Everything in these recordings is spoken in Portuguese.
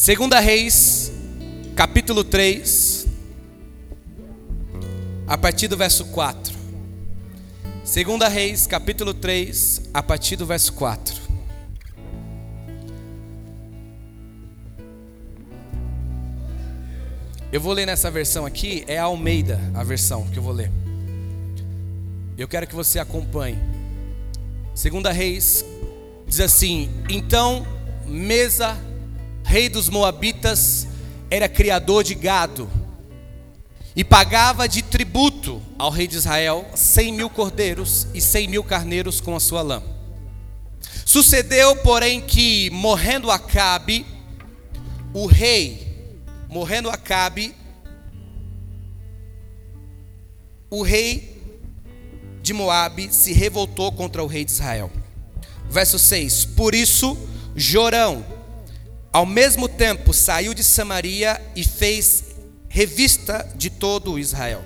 Segunda Reis, capítulo 3, a partir do verso 4. Segunda Reis, capítulo 3, a partir do verso 4. Eu vou ler nessa versão aqui, é a Almeida a versão que eu vou ler. Eu quero que você acompanhe. Segunda Reis diz assim: Então Mesa rei dos Moabitas, era criador de gado e pagava de tributo ao rei de Israel cem mil cordeiros e cem mil carneiros com a sua lã. Sucedeu, porém, que morrendo Acabe, o rei, morrendo Acabe, o rei de Moabe se revoltou contra o rei de Israel. Verso 6: Por isso, Jorão, ao mesmo tempo, saiu de Samaria e fez revista de todo Israel.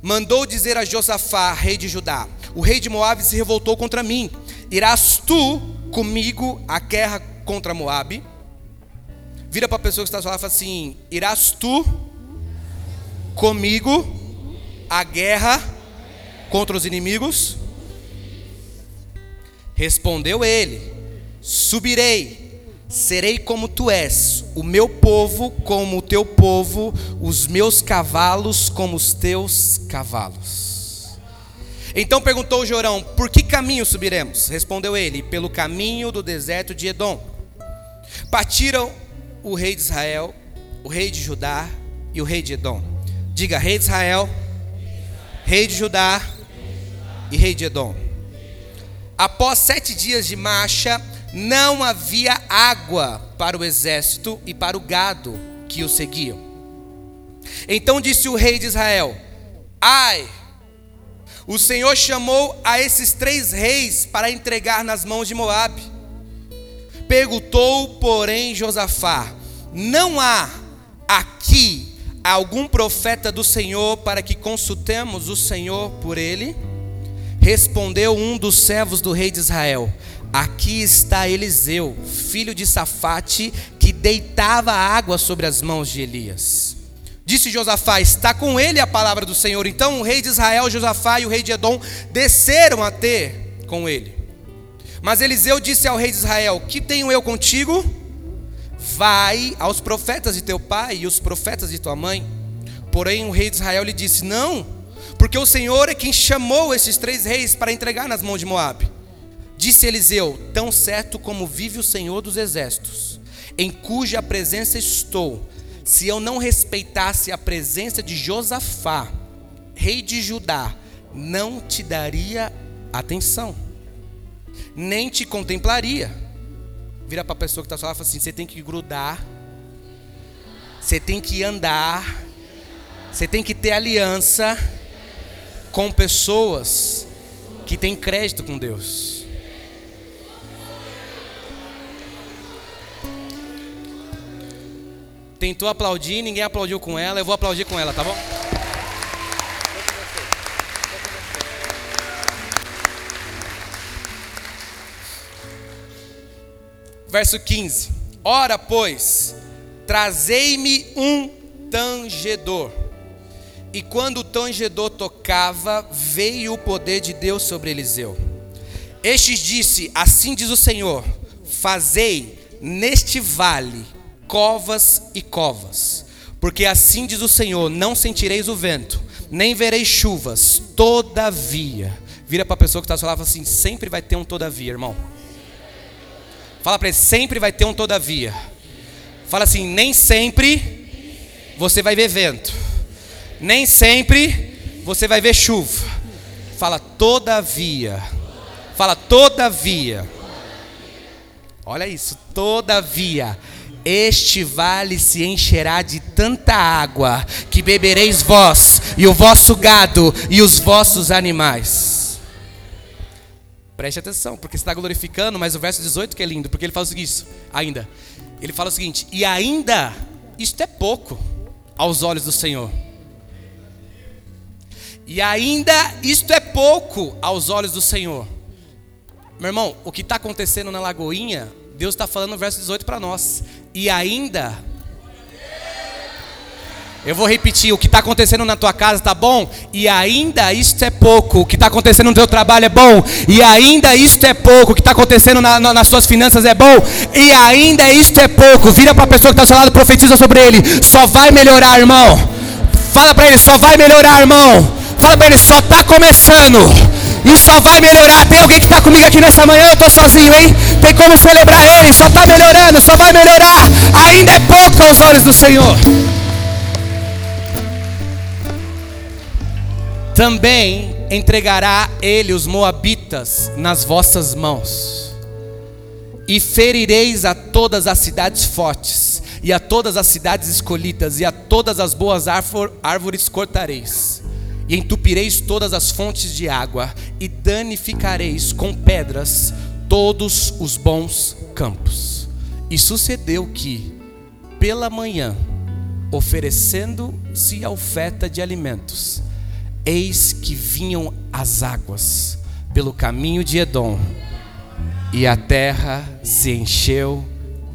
Mandou dizer a Josafá, rei de Judá: O rei de Moabe se revoltou contra mim. Irás tu comigo à guerra contra Moabe? Vira para a pessoa que está falando e fala assim: Irás tu comigo à guerra contra os inimigos? Respondeu ele: Subirei Serei como tu és, o meu povo como o teu povo, os meus cavalos como os teus cavalos. Então perguntou Jorão: Por que caminho subiremos? Respondeu ele: Pelo caminho do deserto de Edom. Partiram o rei de Israel, o rei de Judá e o rei de Edom. Diga: Rei de Israel, rei de Judá e rei de Edom. Após sete dias de marcha, não havia água para o exército e para o gado que o seguiam. Então disse o rei de Israel: Ai, o Senhor chamou a esses três reis para entregar nas mãos de Moabe. Perguntou, porém, Josafá: Não há aqui algum profeta do Senhor para que consultemos o Senhor por ele? Respondeu um dos servos do rei de Israel: Aqui está Eliseu, filho de Safate, que deitava água sobre as mãos de Elias. Disse Josafá: Está com ele a palavra do Senhor. Então o rei de Israel, Josafá e o rei de Edom desceram a ter com ele. Mas Eliseu disse ao rei de Israel: Que tenho eu contigo? Vai aos profetas de teu pai e os profetas de tua mãe. Porém o rei de Israel lhe disse: Não, porque o Senhor é quem chamou esses três reis para entregar nas mãos de Moabe. Disse Eliseu: Tão certo como vive o Senhor dos exércitos, em cuja presença estou, se eu não respeitasse a presença de Josafá, rei de Judá, não te daria atenção, nem te contemplaria. Vira para a pessoa que está falando e fala assim: você tem que grudar, você tem que andar, você tem que ter aliança com pessoas que têm crédito com Deus. Tentou aplaudir, ninguém aplaudiu com ela, eu vou aplaudir com ela, tá bom? Verso 15: Ora, pois, trazei-me um tangedor. E quando o tangedor tocava, veio o poder de Deus sobre Eliseu. Estes disse: Assim diz o Senhor: Fazei neste vale covas e covas. Porque assim diz o Senhor: não sentireis o vento, nem vereis chuvas, todavia. Vira para a pessoa que está falando assim: sempre vai ter um todavia, irmão. Fala para ele: sempre vai ter um todavia. Fala assim: nem sempre você vai ver vento, nem sempre você vai ver chuva. Fala todavia. Fala todavia. Olha isso, todavia este vale se encherá de tanta água que bebereis vós e o vosso gado e os vossos animais. Preste atenção, porque está glorificando, mas o verso 18 que é lindo, porque ele fala o seguinte, ainda. Ele fala o seguinte: "E ainda isto é pouco aos olhos do Senhor". E ainda isto é pouco aos olhos do Senhor. Meu irmão, o que está acontecendo na Lagoinha, Deus está falando no verso 18 para nós E ainda eu vou repetir, o que está acontecendo na tua casa está bom, e ainda isto é pouco. O que está acontecendo no teu trabalho é bom, e ainda isto é pouco. O que está acontecendo na, na, nas suas finanças é bom, e ainda isto é pouco. Vira para a pessoa que está ao seu lado, profetiza sobre ele. Só vai melhorar, irmão. Fala para ele, só vai melhorar, irmão. Fala para ele, só está começando. E só vai melhorar. Tem alguém que está comigo aqui nessa manhã? Eu estou sozinho, hein? Tem como celebrar ele? Só está melhorando, só vai melhorar. Ainda é pouco aos olhos do Senhor. Também entregará ele os moabitas nas vossas mãos, e ferireis a todas as cidades fortes, e a todas as cidades escolhidas, e a todas as boas árvores cortareis, e entupireis todas as fontes de água, e danificareis com pedras todos os bons campos. E sucedeu que, pela manhã, oferecendo-se a oferta de alimentos, Eis que vinham as águas pelo caminho de Edom, e a terra se encheu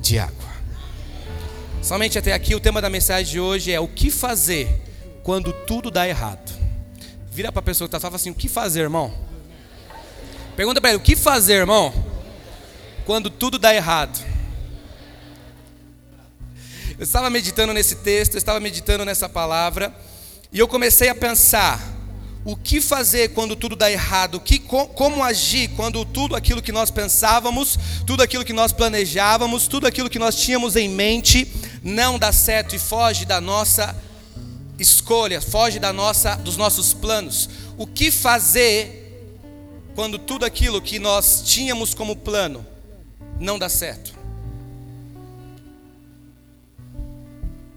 de água. Somente até aqui o tema da mensagem de hoje é o que fazer quando tudo dá errado. Vira para a pessoa que está falando assim: o que fazer, irmão? Pergunta para ele: o que fazer, irmão? Quando tudo dá errado. Eu estava meditando nesse texto, eu estava meditando nessa palavra, e eu comecei a pensar o que fazer quando tudo dá errado, que, como agir quando tudo aquilo que nós pensávamos, tudo aquilo que nós planejávamos, tudo aquilo que nós tínhamos em mente não dá certo e foge da nossa escolha, foge da nossa, dos nossos planos. O que fazer quando tudo aquilo que nós tínhamos como plano não dá certo?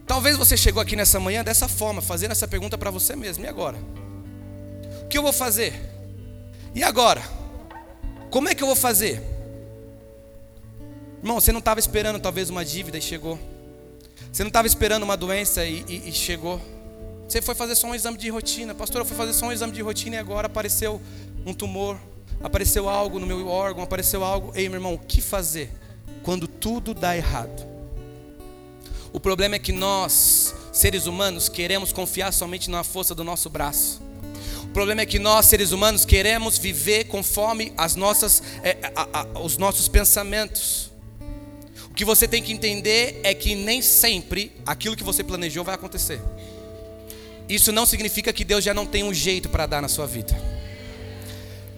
Talvez você chegou aqui nessa manhã dessa forma, fazendo essa pergunta para você mesmo. E agora? que eu vou fazer? E agora? Como é que eu vou fazer? Irmão, você não estava esperando talvez uma dívida e chegou. Você não estava esperando uma doença e, e, e, chegou. Você foi fazer só um exame de rotina. Pastor, eu fui fazer só um exame de rotina e agora apareceu um tumor. Apareceu algo no meu órgão, apareceu algo. Ei, meu irmão, o que fazer quando tudo dá errado? O problema é que nós, seres humanos, queremos confiar somente na força do nosso braço. O problema é que nós, seres humanos, queremos viver conforme as nossas, é, a, a, os nossos pensamentos. O que você tem que entender é que nem sempre aquilo que você planejou vai acontecer. Isso não significa que Deus já não tem um jeito para dar na sua vida.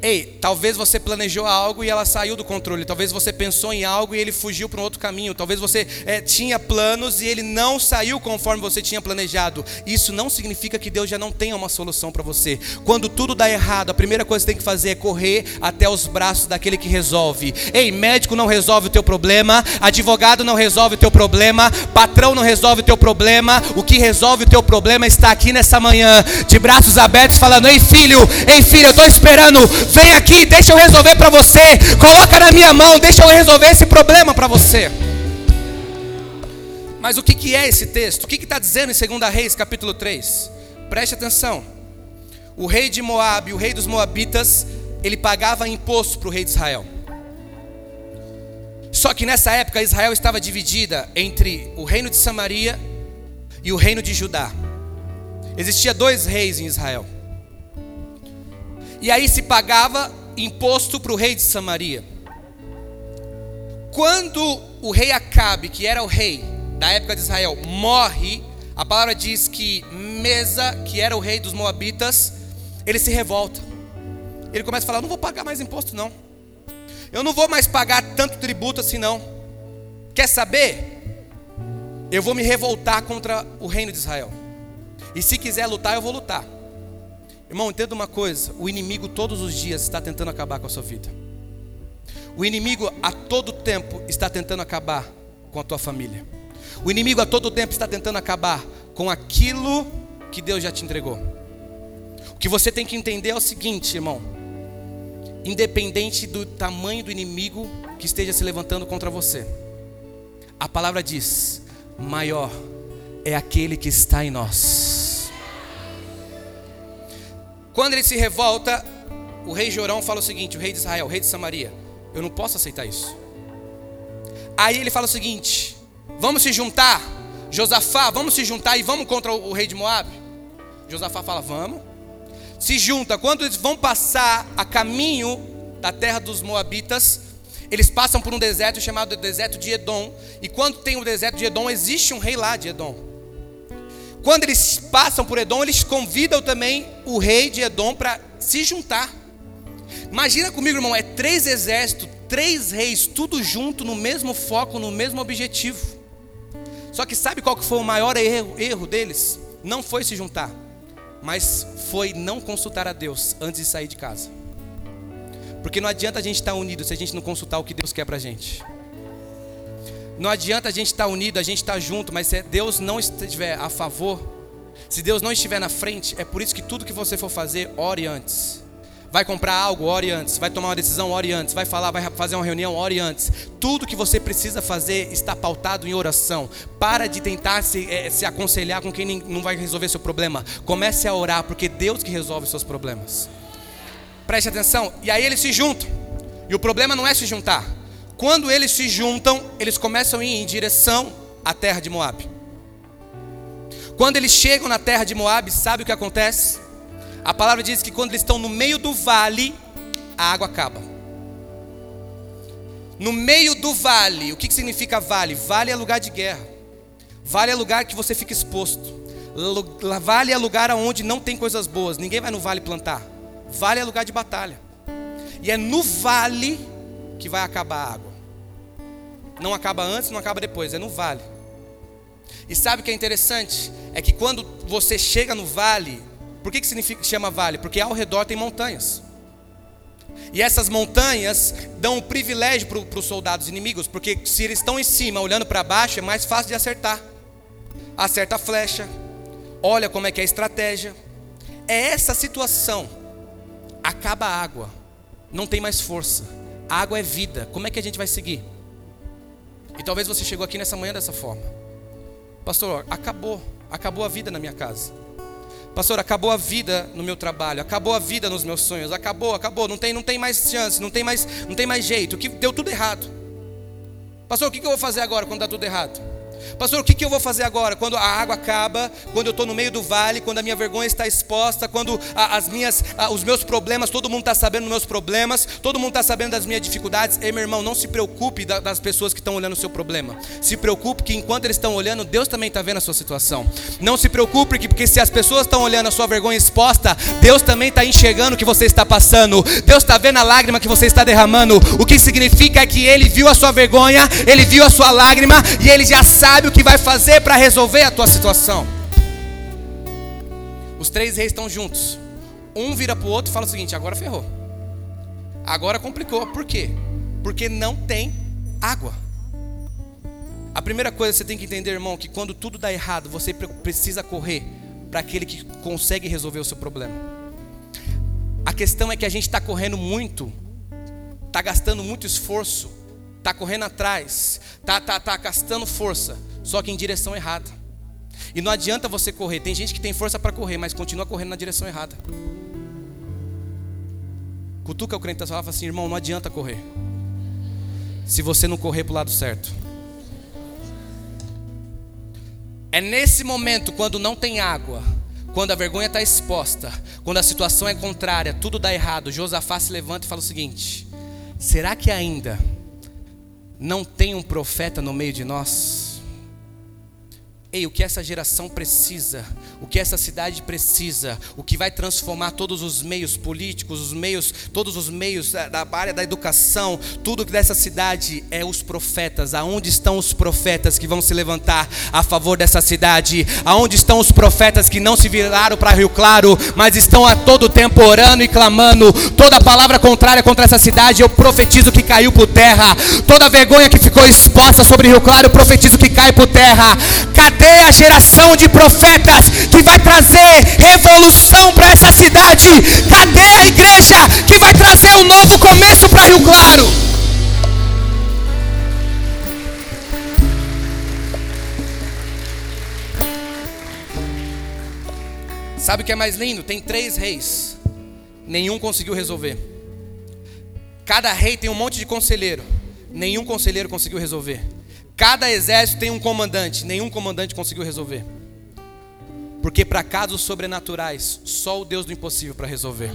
Ei, talvez você planejou algo e ela saiu do controle. Talvez você pensou em algo e ele fugiu para um outro caminho. Talvez você é, tinha planos e ele não saiu conforme você tinha planejado. Isso não significa que Deus já não tenha uma solução para você. Quando tudo dá errado, a primeira coisa que você tem que fazer é correr até os braços daquele que resolve. Ei, médico não resolve o teu problema, advogado não resolve o teu problema, patrão não resolve o teu problema. O que resolve o teu problema está aqui nessa manhã, de braços abertos, falando: Ei, filho, ei, filho, eu estou esperando Vem aqui, deixa eu resolver para você. Coloca na minha mão, deixa eu resolver esse problema para você. Mas o que, que é esse texto? O que está dizendo em 2 Reis, capítulo 3? Preste atenção. O rei de Moab, o rei dos Moabitas, ele pagava imposto para o rei de Israel. Só que nessa época Israel estava dividida entre o reino de Samaria e o reino de Judá. Existia dois reis em Israel. E aí se pagava imposto para o rei de Samaria. Quando o rei Acabe, que era o rei da época de Israel, morre, a palavra diz que Mesa, que era o rei dos Moabitas, ele se revolta. Ele começa a falar: não vou pagar mais imposto, não. Eu não vou mais pagar tanto tributo assim, não. Quer saber? Eu vou me revoltar contra o reino de Israel. E se quiser lutar, eu vou lutar. Irmão, entenda uma coisa: o inimigo todos os dias está tentando acabar com a sua vida. O inimigo a todo tempo está tentando acabar com a tua família. O inimigo a todo tempo está tentando acabar com aquilo que Deus já te entregou. O que você tem que entender é o seguinte, irmão: independente do tamanho do inimigo que esteja se levantando contra você, a palavra diz: maior é aquele que está em nós quando ele se revolta, o rei Jorão fala o seguinte: o rei de Israel, o rei de Samaria, eu não posso aceitar isso. Aí ele fala o seguinte: Vamos se juntar? Josafá, vamos se juntar e vamos contra o rei de Moab? Josafá fala: Vamos. Se junta. Quando eles vão passar a caminho da terra dos Moabitas, eles passam por um deserto chamado deserto de Edom. E quando tem o deserto de Edom, existe um rei lá de Edom. Quando eles passam por Edom, eles convidam também o rei de Edom para se juntar. Imagina comigo, irmão, é três exércitos, três reis, tudo junto, no mesmo foco, no mesmo objetivo. Só que sabe qual que foi o maior erro, erro deles? Não foi se juntar, mas foi não consultar a Deus antes de sair de casa. Porque não adianta a gente estar unido se a gente não consultar o que Deus quer para a gente. Não adianta a gente estar unido, a gente estar junto, mas se Deus não estiver a favor, se Deus não estiver na frente, é por isso que tudo que você for fazer, ore antes. Vai comprar algo, ore antes. Vai tomar uma decisão, ore antes. Vai falar, vai fazer uma reunião, ore antes. Tudo que você precisa fazer está pautado em oração. Para de tentar se, é, se aconselhar com quem não vai resolver seu problema. Comece a orar, porque é Deus que resolve seus problemas. Preste atenção. E aí eles se juntam. E o problema não é se juntar. Quando eles se juntam, eles começam a ir em direção à terra de Moab. Quando eles chegam na terra de Moab, sabe o que acontece? A palavra diz que quando eles estão no meio do vale, a água acaba. No meio do vale, o que, significa vale? Vale é lugar de guerra. Vale é lugar que você fica exposto. Vale é lugar onde não tem coisas boas. Ninguém vai no vale plantar. Vale é lugar de batalha. E é no vale que vai acabar a água. Não acaba antes, não acaba depois, é no vale. E sabe o que é interessante? É que quando você chega no vale, por que, que significa chama vale? Porque ao redor tem montanhas. E essas montanhas dão um privilégio para os soldados inimigos, porque se eles estão em cima olhando para baixo, é mais fácil de acertar. Acerta a flecha, olha como é que é a estratégia. É essa situação. Acaba a água, não tem mais força. A água é vida. Como é que a gente vai seguir? E talvez você chegou aqui nessa manhã dessa forma. Pastor, acabou, acabou a vida na minha casa. Pastor, acabou a vida no meu trabalho, acabou a vida nos meus sonhos, acabou, acabou, não tem, não tem mais chance, não tem mais, não tem mais jeito, que deu tudo errado. Pastor, o que eu vou fazer agora quando dá tudo errado? Pastor, o que, eu vou fazer agora? Quando a água acaba, quando eu estou no meio do vale, quando a minha vergonha está exposta, quando as minhas, os meus problemas, todo mundo está sabendo dos meus problemas, todo mundo está sabendo das minhas dificuldades. Ei, meu irmão, não se preocupe da, das pessoas que estão olhando o seu problema. Se preocupe que enquanto eles estão olhando, Deus também está vendo a sua situação. Não se preocupe que, porque se as pessoas estão olhando a sua vergonha exposta, Deus também está enxergando o que você está passando. Deus está vendo a lágrima que você está derramando. O que significa é que Ele viu a sua vergonha, Ele viu a sua lágrima e Ele já sabe sabe o que vai fazer para resolver a tua situação. Os três reis estão juntos. Um vira para o outro e fala o seguinte: agora ferrou. Agora complicou. Por quê? Porque não tem água. A primeira coisa que você tem que entender, irmão, que quando tudo dá errado, você precisa correr para aquele que consegue resolver o seu problema. A questão é que a gente está correndo muito, está gastando muito esforço, está correndo atrás, está tá, tá gastando força só que em direção errada. E não adianta você correr. Tem gente que tem força para correr, mas continua correndo na direção errada. Cutuca o crente e fala assim, irmão, não adianta correr. Se você não correr para o lado certo. É nesse momento, quando não tem água, quando a vergonha está exposta, quando a situação é contrária, tudo dá errado, Josafá se levanta e fala o seguinte: será que ainda não tem um profeta no meio de nós? Ei, o que essa geração precisa, o que essa cidade precisa, o que vai transformar todos os meios políticos, os meios, todos os meios da, da área da educação, tudo dessa cidade é os profetas. Aonde estão os profetas que vão se levantar a favor dessa cidade? Aonde estão os profetas que não se viraram para Rio Claro, mas estão a todo tempo orando e clamando? Toda palavra contrária contra essa cidade, eu profetizo que caiu por terra. Toda vergonha que ficou exposta sobre Rio Claro, eu profetizo que cai por terra. Cadê Cadê a geração de profetas que vai trazer revolução para essa cidade? Cadê a igreja que vai trazer um novo começo para Rio Claro? Sabe o que é mais lindo? Tem três reis, nenhum conseguiu resolver. Cada rei tem um monte de conselheiro, nenhum conselheiro conseguiu resolver. Cada exército tem um comandante, nenhum comandante conseguiu resolver. Porque para casos sobrenaturais, só o Deus do impossível para resolver.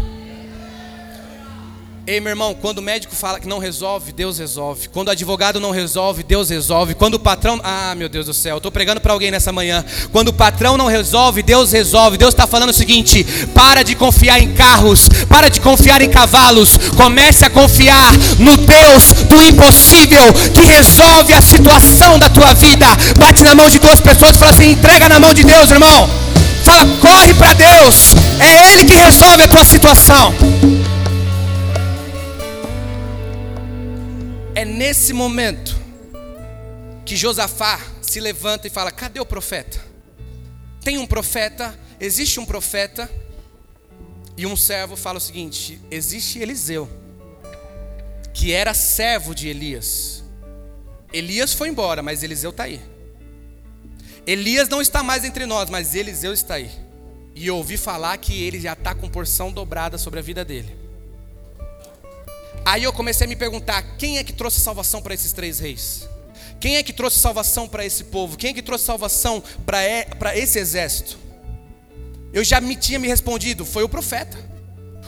Ei, meu irmão, quando o médico fala que não resolve, Deus resolve. Quando o advogado não resolve, Deus resolve. Quando o patrão. Ah, meu Deus do céu, eu estou pregando para alguém nessa manhã. Quando o patrão não resolve, Deus resolve. Deus está falando o seguinte: para de confiar em carros, para de confiar em cavalos. Comece a confiar no Deus do impossível que resolve a situação da tua vida. Bate na mão de duas pessoas e fala assim: entrega na mão de Deus, irmão. Fala, corre para Deus. É Ele que resolve a tua situação. É nesse momento que Josafá se levanta e fala: Cadê o profeta? Tem um profeta, existe um profeta. E um servo fala o seguinte: Existe Eliseu, que era servo de Elias. Elias foi embora, mas Eliseu está aí. Elias não está mais entre nós, mas Eliseu está aí. E eu ouvi falar que ele já está com porção dobrada sobre a vida dele. Aí eu comecei a me perguntar: quem é que trouxe salvação para esses três reis? Quem é que trouxe salvação para esse povo? Quem é que trouxe salvação para esse exército? Eu já me tinha me respondido: foi o profeta.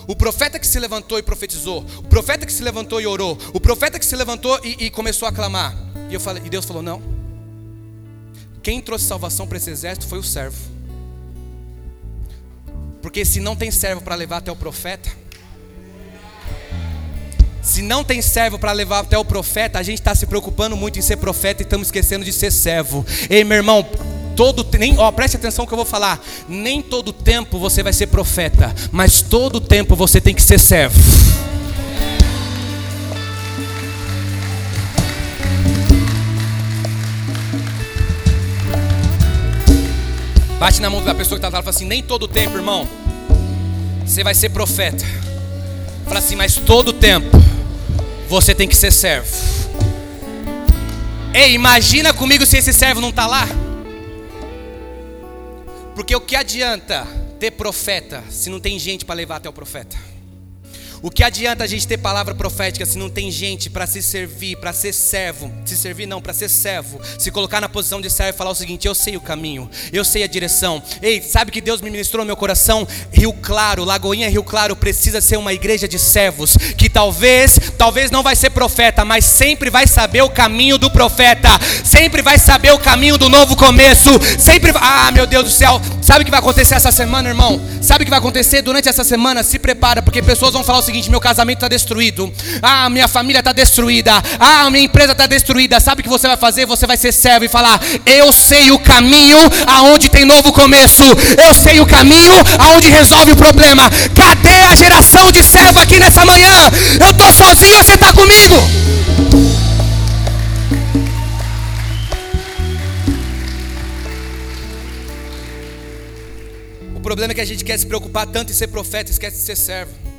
O profeta que se levantou e profetizou, o profeta que se levantou e orou, o profeta que se levantou e, e começou a clamar. E, eu falei, e Deus falou: não. Quem trouxe salvação para esse exército foi o servo. Porque se não tem servo para levar até o profeta, se não tem servo para levar até o profeta, a gente está se preocupando muito em ser profeta e estamos esquecendo de ser servo. Ei, meu irmão, todo nem, ó, preste atenção que eu vou falar. Nem todo tempo você vai ser profeta, mas todo tempo você tem que ser servo. Bate na mão da pessoa que está lá e fala assim: nem todo tempo, irmão, você vai ser profeta. Fala assim, mas todo tempo você tem que ser servo. Ei, imagina comigo se esse servo não está lá. Porque o que adianta ter profeta se não tem gente para levar até o profeta? O que adianta a gente ter palavra profética se não tem gente para se servir, para ser servo? Se servir não, para ser servo. Se colocar na posição de servo e falar o seguinte: eu sei o caminho, eu sei a direção. Ei, sabe que Deus me ministrou no meu coração? Rio Claro, Lagoinha Rio Claro precisa ser uma igreja de servos que talvez, talvez não vai ser profeta, mas sempre vai saber o caminho do profeta, sempre vai saber o caminho do novo começo, sempre Ah, meu Deus do céu. Sabe o que vai acontecer essa semana, irmão? Sabe o que vai acontecer durante essa semana? Se prepara, porque pessoas vão falar o seguinte: meu casamento está destruído, ah, minha família está destruída, ah, minha empresa está destruída. Sabe o que você vai fazer? Você vai ser servo e falar: Eu sei o caminho aonde tem novo começo, eu sei o caminho aonde resolve o problema. Cadê a geração de servo aqui nessa manhã? Eu estou sozinho, você está comigo? O problema é que a gente quer se preocupar tanto em ser profeta, esquece de ser servo.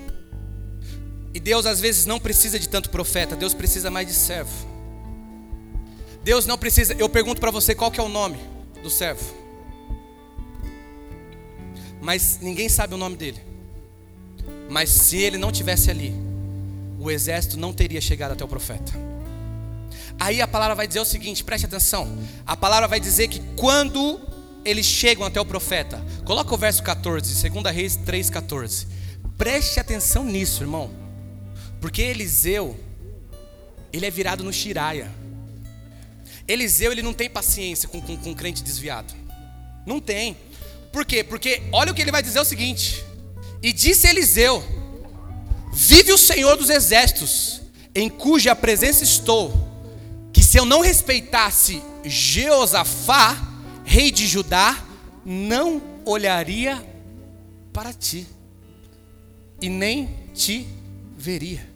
E Deus às vezes não precisa de tanto profeta, Deus precisa mais de servo. Deus não precisa. Eu pergunto para você qual que é o nome do servo. Mas ninguém sabe o nome dele. Mas se ele não tivesse ali, o exército não teria chegado até o profeta. Aí a palavra vai dizer o seguinte, preste atenção. A palavra vai dizer que quando eles chegam até o profeta, coloca o verso 14, 2 Reis 3,14. Preste atenção nisso, irmão. Porque Eliseu, ele é virado no Shiraia. Eliseu, ele não tem paciência com, com, com crente desviado. Não tem. Por quê? Porque olha o que ele vai dizer o seguinte: E disse Eliseu: Vive o Senhor dos exércitos, em cuja presença estou, que se eu não respeitasse Jeosafá, rei de Judá, não olharia para ti, e nem te veria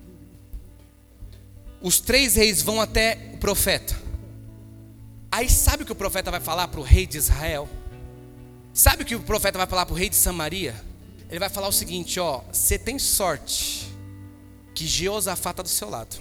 os três reis vão até o profeta. Aí sabe o que o profeta vai falar para o rei de Israel? Sabe o que o profeta vai falar para o rei de Samaria? Ele vai falar o seguinte: ó, você tem sorte que Jeosafá está do seu lado.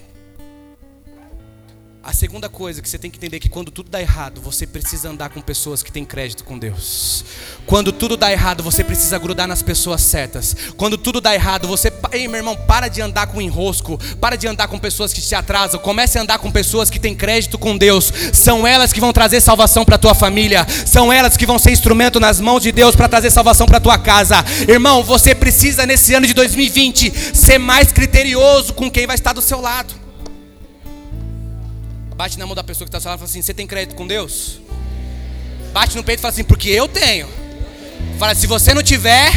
A segunda coisa que você tem que entender é que quando tudo dá errado, você precisa andar com pessoas que têm crédito com Deus. Quando tudo dá errado, você precisa grudar nas pessoas certas. Quando tudo dá errado, você Ei, meu irmão, para de andar com enrosco. Para de andar com pessoas que te atrasam. Comece a andar com pessoas que têm crédito com Deus. São elas que vão trazer salvação para tua família. São elas que vão ser instrumento nas mãos de Deus para trazer salvação para tua casa. Irmão, você precisa nesse ano de 2020 ser mais criterioso com quem vai estar do seu lado. Bate na mão da pessoa que está falando e fala assim: Você tem crédito com Deus? Bate no peito e fala assim: Porque eu tenho. Fala: Se você não tiver,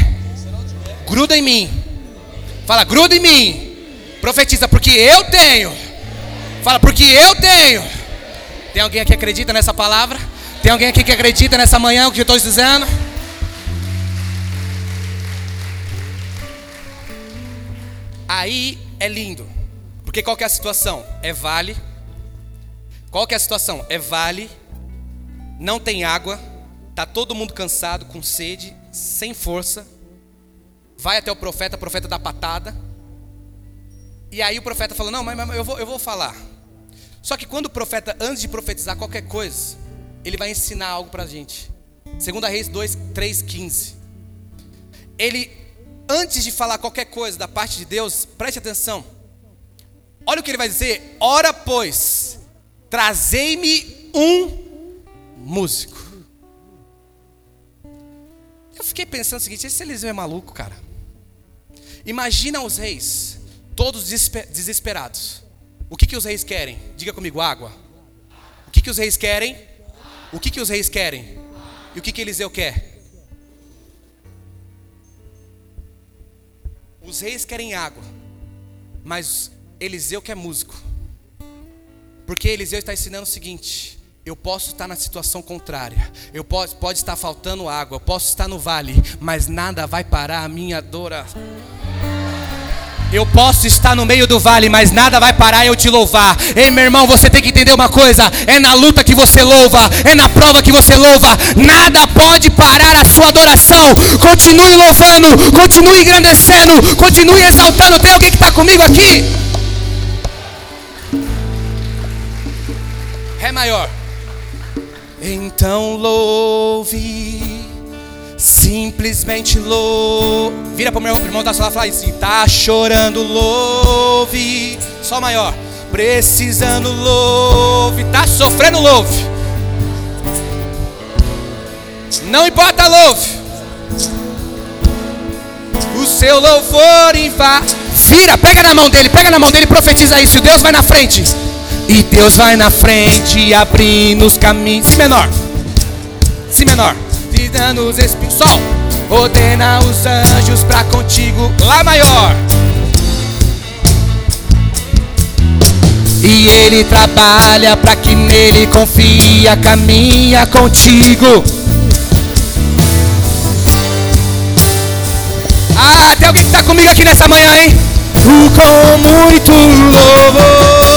gruda em mim. Fala: Gruda em mim. Profetiza: Porque eu tenho. Fala: Porque eu tenho. Tem alguém aqui que acredita nessa palavra? Tem alguém aqui que acredita nessa manhã o que eu estou dizendo? Aí é lindo. Porque qual que é a situação? É vale. Qual que é a situação? É vale. Não tem água. Tá todo mundo cansado, com sede, sem força. Vai até o profeta, o profeta dá patada. E aí o profeta falou: Não, mas, mas eu, vou, eu vou falar. Só que quando o profeta, antes de profetizar qualquer coisa, ele vai ensinar algo para a gente. Segunda Reis 2, 3, 15. Ele antes de falar qualquer coisa da parte de Deus, preste atenção. Olha o que ele vai dizer: Ora, pois, trazei-me um músico. Eu fiquei pensando o seguinte: esse Eliseu é maluco, cara. Imagina os reis, todos desesperados. O que, que os reis querem? Diga comigo: água. O que, que os reis querem? O que, que os reis querem? E o que, que Eliseu quer? Os reis querem água, mas Eliseu quer músico. Porque Eliseu está ensinando o seguinte: eu posso estar na situação contrária, eu posso, pode estar faltando água, eu posso estar no vale, mas nada vai parar a minha adoração. Eu posso estar no meio do vale, mas nada vai parar eu te louvar. Ei, meu irmão, você tem que entender uma coisa: é na luta que você louva, é na prova que você louva. Nada pode parar a sua adoração. Continue louvando, continue engrandecendo, continue exaltando. Tem alguém que está comigo aqui? Ré maior. Então louve. Simplesmente louve. Vira para o meu irmão da sala e fala assim: tá chorando, louve. Só maior. Precisando, louve. Tá sofrendo, louve. Não importa, louve. O seu louvor invade. Vira, pega na mão dele, pega na mão dele, profetiza isso. Deus vai na frente. E Deus vai na frente, abrindo os caminhos. Si menor. Si menor dando os espinhos. Sol, ordena os anjos pra contigo. Lá maior. E ele trabalha para que nele confia, caminha contigo. Ah, tem alguém que está comigo aqui nessa manhã, hein? Com muito louvor,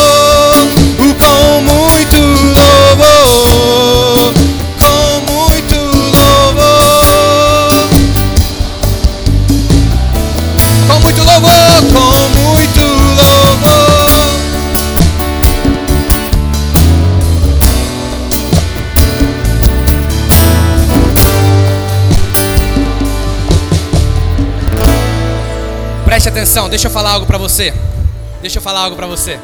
Preste atenção, deixa eu falar algo para você. Deixa eu falar algo para você.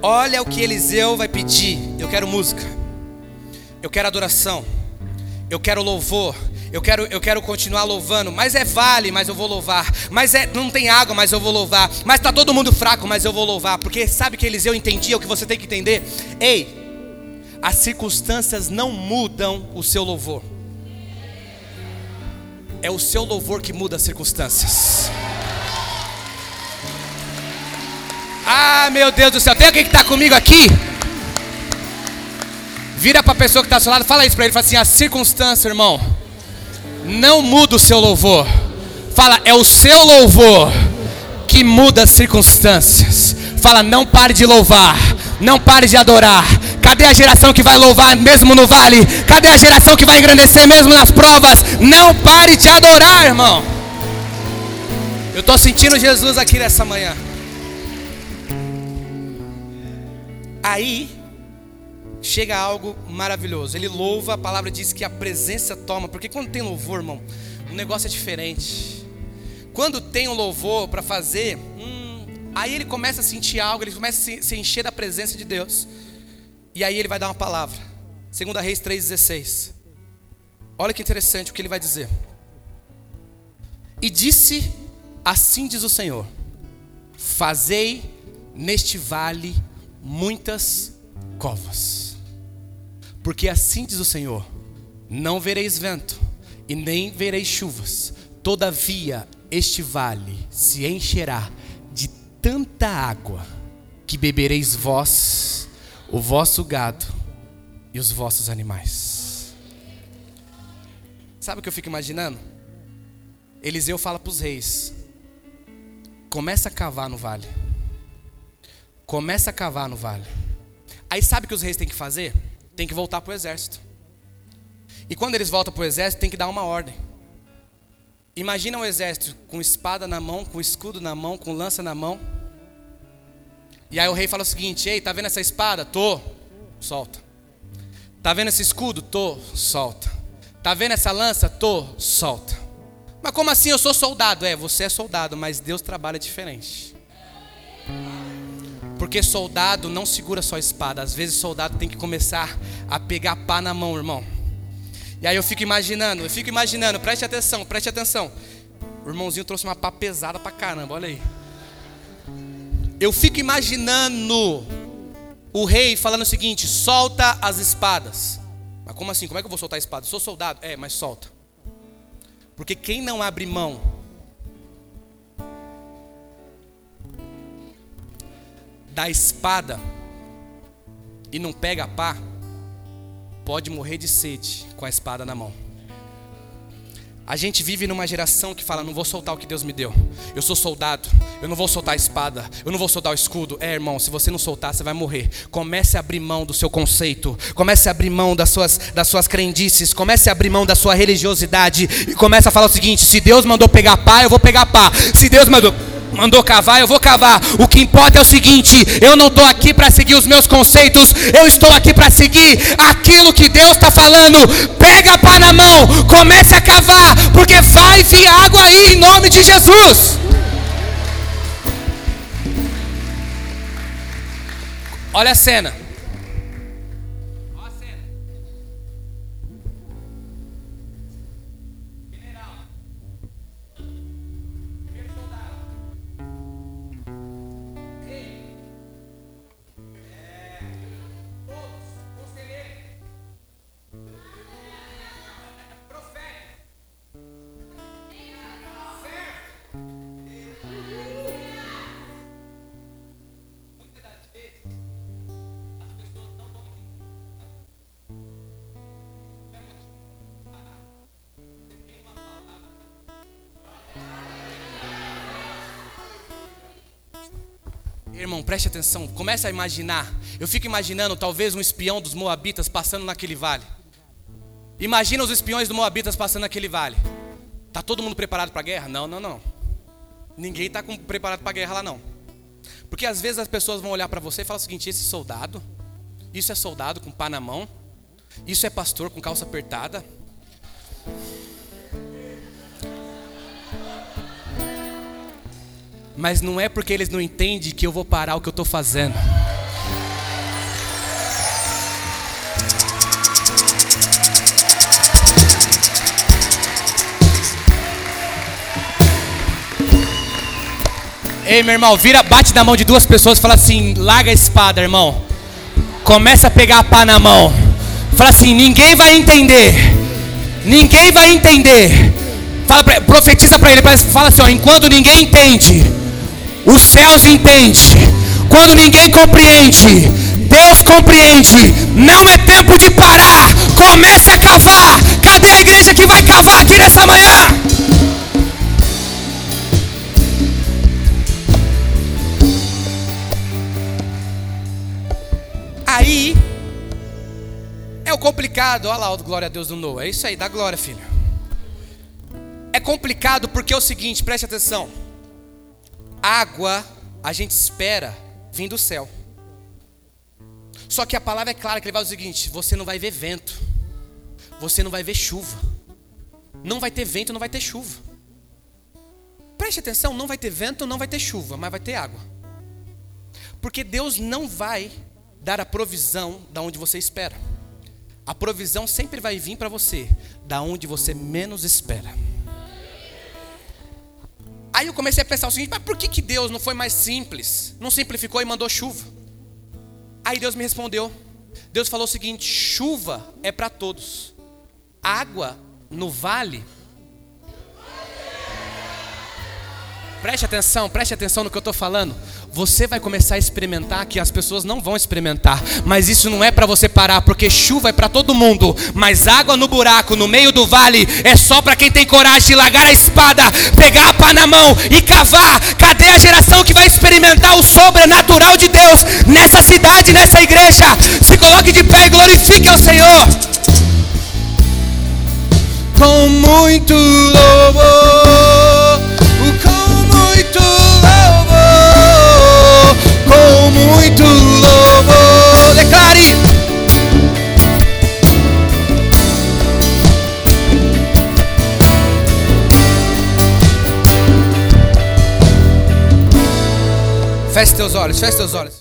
Olha o que Eliseu vai pedir. Eu quero música. Eu quero adoração. Eu quero louvor. Eu quero, eu quero continuar louvando, mas é vale, mas eu vou louvar. Mas é, não tem água, mas eu vou louvar. Mas está todo mundo fraco, mas eu vou louvar. Porque sabe que Eliseu entendia o que você tem que entender? Ei, as circunstâncias não mudam o seu louvor. É o seu louvor que muda as circunstâncias. Ah, meu Deus do céu, tem alguém que está comigo aqui? Vira para a pessoa que está ao seu lado, fala isso para ele, fala assim: a circunstância, irmão não muda o seu louvor. Fala, é o seu louvor que muda as circunstâncias. Fala, não pare de louvar, não pare de adorar. Cadê a geração que vai louvar mesmo no vale? Cadê a geração que vai engrandecer mesmo nas provas? Não pare de adorar, irmão. Eu estou sentindo Jesus aqui nessa manhã. Aí, chega algo maravilhoso. Ele louva, a palavra diz que a presença toma, porque quando tem louvor, irmão, o negócio é diferente. quando tem um louvor para fazer, hum, aí ele começa a sentir algo, ele começa a se, encher da presença de Deus. E aí ele vai dar uma palavra. 2 Reis 3,16. Olha que interessante o que ele vai dizer. E disse: Assim diz o Senhor: Fazei neste vale muitas covas. Porque assim diz o Senhor: Não vereis vento, e nem vereis chuvas, todavia este vale se encherá de tanta água que bebereis vós, o vosso gado e os vossos animais. Sabe o que eu fico imaginando? Eliseu fala para os reis: começa a cavar no vale. Começa a cavar no vale. Aí sabe o que os reis têm que fazer? Tem que voltar para o exército. E quando eles voltam para o exército, tem que dar uma ordem. Imagina um exército com espada na mão, com escudo na mão, com lança na mão. E aí o rei fala o seguinte: Ei, tá vendo essa espada? Tô. Solta. Tá vendo esse escudo? Tô. Solta. Tá vendo essa lança? Tô. Solta. Mas como assim eu sou soldado? É, você é soldado, mas Deus trabalha diferente. Porque soldado não segura só espada. Às vezes soldado tem que começar a pegar pá na mão, irmão. E aí eu fico imaginando, eu fico imaginando, preste atenção, preste atenção. O irmãozinho trouxe uma pá pesada pra caramba, olha aí. Eu fico imaginando o rei falando o seguinte: solta as espadas. Mas como assim? Como é que eu vou soltar a espada? Sou soldado? É, mas solta. Porque quem não abre mão da espada e não pega a pá, pode morrer de sede com a espada na mão. A gente vive numa geração que fala: não vou soltar o que Deus me deu. Eu sou soldado, eu não vou soltar a espada, eu não vou soltar o escudo. É, irmão, se você não soltar, você vai morrer. Comece a abrir mão do seu conceito, comece a abrir mão das suas, das suas crendices, comece a abrir mão da sua religiosidade e comece a falar o seguinte: se Deus mandou pegar pá, eu vou pegar pá. Se Deus mandou mandou cavar, eu vou cavar. O que importa é o seguinte: eu não estou aqui para seguir os meus conceitos, eu estou aqui para seguir aquilo que Deus está falando. Pega a pá na mão, comece a cavar, porque vai vir água aí em nome de Jesus. Olha a cena. Preste atenção, comece a imaginar. Eu fico imaginando talvez um espião dos Moabitas passando naquele vale. Imagina os espiões dos Moabitas passando naquele vale. Tá todo mundo preparado para a guerra? Não, não, não. Ninguém está preparado para a guerra lá não. Porque às vezes as pessoas vão olhar para você e falar o seguinte: esse soldado, isso é soldado com pá na mão, isso é pastor com calça apertada. Mas não é porque eles não entendem que eu vou parar o que eu estou fazendo. Ei, meu irmão, vira, bate na mão de duas pessoas e fala assim: larga a espada, irmão. Começa a pegar a pá na mão. Fala assim: ninguém vai entender. Ninguém vai entender. Fala profetiza para ele, fala assim: ó, enquanto ninguém entende, os céus entendem. Quando ninguém compreende, Deus compreende. Não é tempo de parar. Comece a cavar. Cadê a igreja que vai cavar aqui nessa manhã? Aí é o complicado. Olha lá o glória a Deus do Noah. É isso aí, dá glória, filho. É complicado porque é o seguinte, preste atenção. Água a gente espera vir do céu. Só que a palavra é clara que ele vai dizer o seguinte: você não vai ver vento, você não vai ver chuva, não vai ter vento, não vai ter chuva. preste atenção, não vai ter vento, não vai ter chuva, mas vai ter água. Porque Deus não vai dar a provisão da onde você espera. A provisão sempre vai vir para você da onde você menos espera. Aí eu comecei a pensar o seguinte: mas por que, que Deus não foi mais simples? Não simplificou e mandou chuva? Aí Deus me respondeu. Deus falou o seguinte: chuva é para todos, água no vale Preste atenção, preste atenção no que eu estou falando. Você vai começar a experimentar que as pessoas não vão experimentar, mas isso não é para você parar, porque chuva é para todo mundo, mas água no buraco, no meio do vale, é só para quem tem coragem de largar a espada, pegar a pá na mão e cavar. Cadê a geração que vai experimentar o sobrenatural de Deus nessa cidade, nessa igreja? Se coloque de pé e glorifique ao Senhor. Com muito louvor louvor, com muito louvor. Declare. Feche teus olhos, feche teus olhos.